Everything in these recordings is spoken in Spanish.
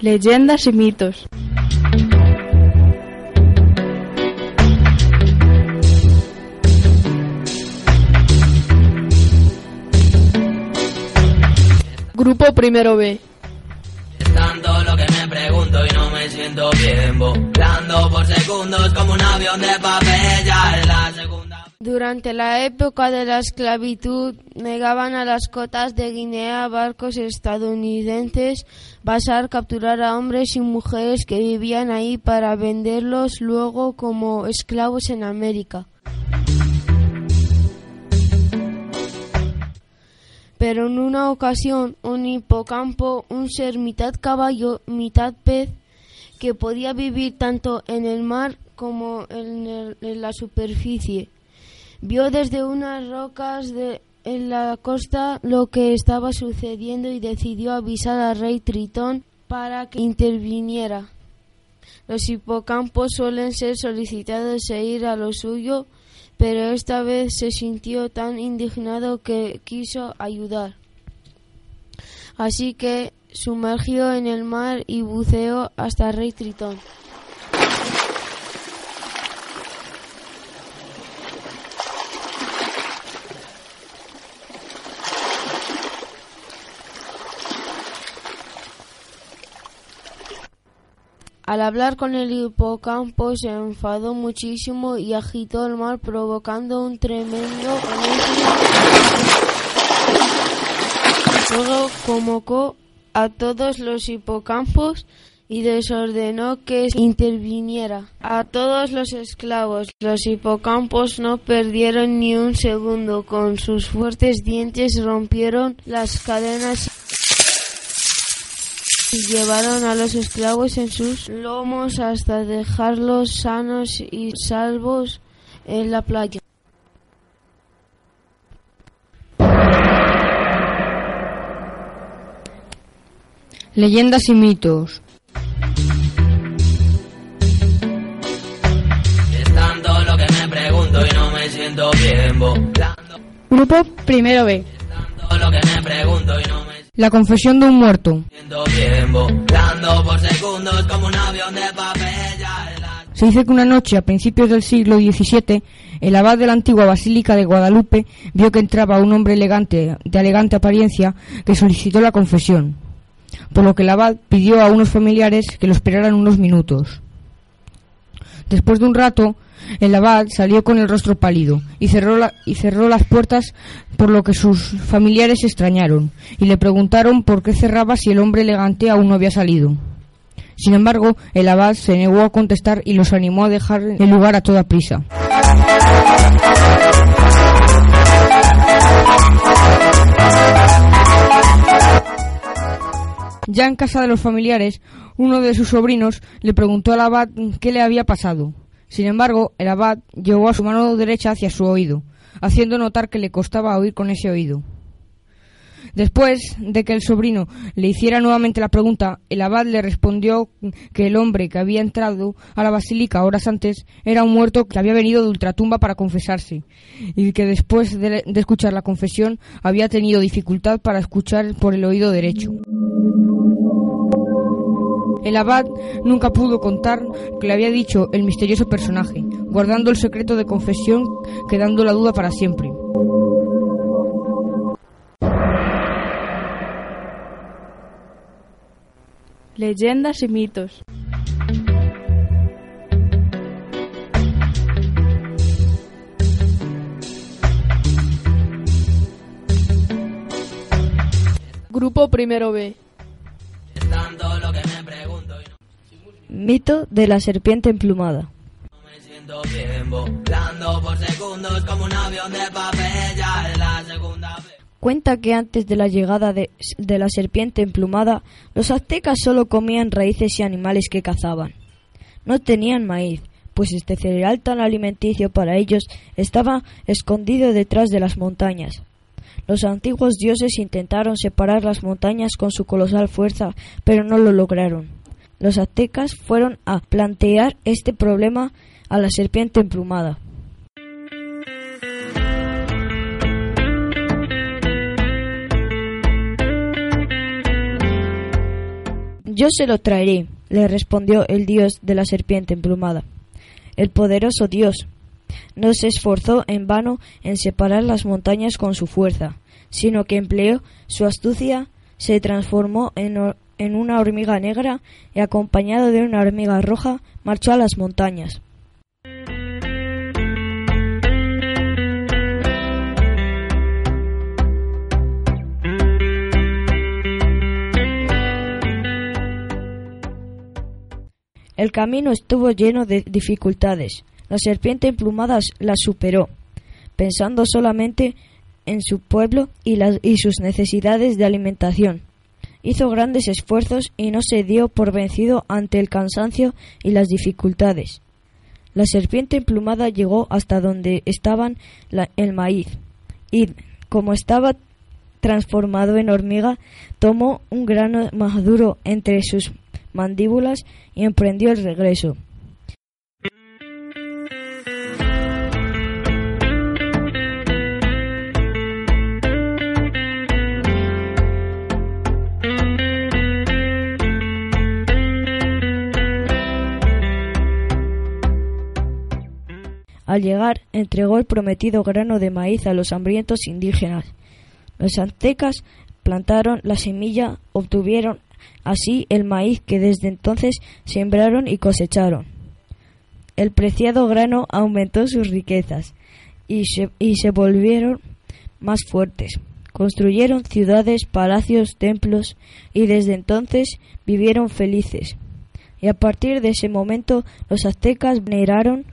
Leyendas y mitos. Grupo Primero B. Es tanto lo que me pregunto y no me siento bien Volando por segundos como un avión de papel Ya es la segunda Durante la época de la esclavitud, negaban a las cotas de Guinea barcos estadounidenses pasar capturar a hombres y mujeres que vivían ahí para venderlos luego como esclavos en América. Pero en una ocasión, un hipocampo, un ser mitad caballo, mitad pez, que podía vivir tanto en el mar como en, la superficie, vio desde unas rocas de, en la costa lo que estaba sucediendo y decidió avisar al rey Tritón para que interviniera. Los hipocampos suelen ser solicitados e ir a lo suyo, pero esta vez se sintió tan indignado que quiso ayudar. Así que sumergió en el mar y buceó hasta rey Tritón. Al hablar con el hipocampo se enfadó muchísimo y agitó el mar provocando un tremendo Luego convocó a todos los hipocampos y les ordenó que interviniera a todos los esclavos. Los hipocampos no perdieron ni un segundo. Con sus fuertes dientes rompieron las cadenas llevaron a los esclavos en sus lomos hasta dejarlos sanos y salvos en la playa. Leyendas y mitos. Es tanto lo que me pregunto y no me siento bien Volando Grupo Primero B. tanto lo que me pregunto y no me La confesión de un muerto. siento bien Se dice que una noche, a principios del siglo XVII, el abad de la antigua Basílica de Guadalupe vio que entraba un hombre elegante, de elegante apariencia, que solicitó la confesión, por lo que el abad pidió a unos familiares que lo esperaran unos minutos. Después de un rato, el abad salió con el rostro pálido y cerró, y cerró las puertas, por lo que sus familiares se extrañaron y le preguntaron por qué cerraba si el hombre elegante aún no había salido. Sin embargo, el abad se negó a contestar y los animó a dejar el lugar a toda prisa. Ya en casa de los familiares, uno de sus sobrinos le preguntó al abad qué le había pasado. Sin embargo, el abad llevó a su mano derecha hacia su oído, haciendo notar que le costaba oír con ese oído. Después de que el sobrino le hiciera nuevamente la pregunta, el abad le respondió que el hombre que había entrado a la basílica horas antes era un muerto que había venido de ultratumba para confesarse y que después de, escuchar la confesión había tenido dificultad para escuchar por el oído derecho. El abad nunca pudo contar lo que le había dicho el misterioso personaje, guardando el secreto de confesión, quedando la duda para siempre. Leyendas y mitos. Grupo Primero B. Es tanto lo que me pregunto y no Mito de la serpiente emplumada. me siento bien Volando por segundos como un avión de papel Ya es la segunda Cuenta que antes de la llegada de, la serpiente emplumada, los aztecas solo comían raíces y animales que cazaban. No tenían maíz, pues este cereal tan alimenticio para ellos estaba escondido detrás de las montañas. Los antiguos dioses intentaron separar las montañas con su colosal fuerza, pero no lo lograron. Los aztecas fueron a plantear este problema a la serpiente emplumada. Yo se lo traeré, le respondió el dios de la serpiente emplumada. El poderoso dios no se esforzó en vano en separar las montañas con su fuerza, sino que empleó su astucia, se transformó en, en una hormiga negra y acompañado de una hormiga roja marchó a las montañas. El camino estuvo lleno de dificultades. La serpiente emplumada las superó, pensando solamente en su pueblo y, las, y sus necesidades de alimentación. Hizo grandes esfuerzos y no se dio por vencido ante el cansancio y las dificultades. La serpiente emplumada llegó hasta donde estaban el maíz y, como estaba transformado en hormiga, tomó un grano maduro entre sus mandíbulas y emprendió el regreso. Al llegar, entregó el prometido grano de maíz a los hambrientos indígenas. Los aztecas plantaron la semilla, obtuvieron así el maíz que desde entonces sembraron y cosecharon. El preciado grano aumentó sus riquezas y se, y se volvieron más fuertes. Construyeron ciudades, palacios, templos y desde entonces vivieron felices. Y a partir de ese momento los aztecas veneraron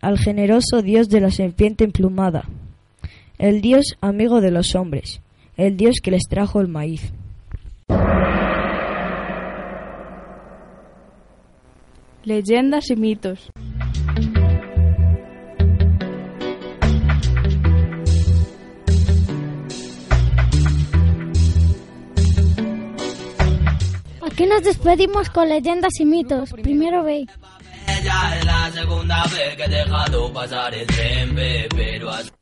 al generoso dios de la serpiente emplumada, el dios amigo de los hombres, el dios que les trajo el maíz. Leyendas y mitos. Aquí nos despedimos con leyendas y mitos. Primero ve. Ya es la segunda vez que he dejado pasar el tren, pero has-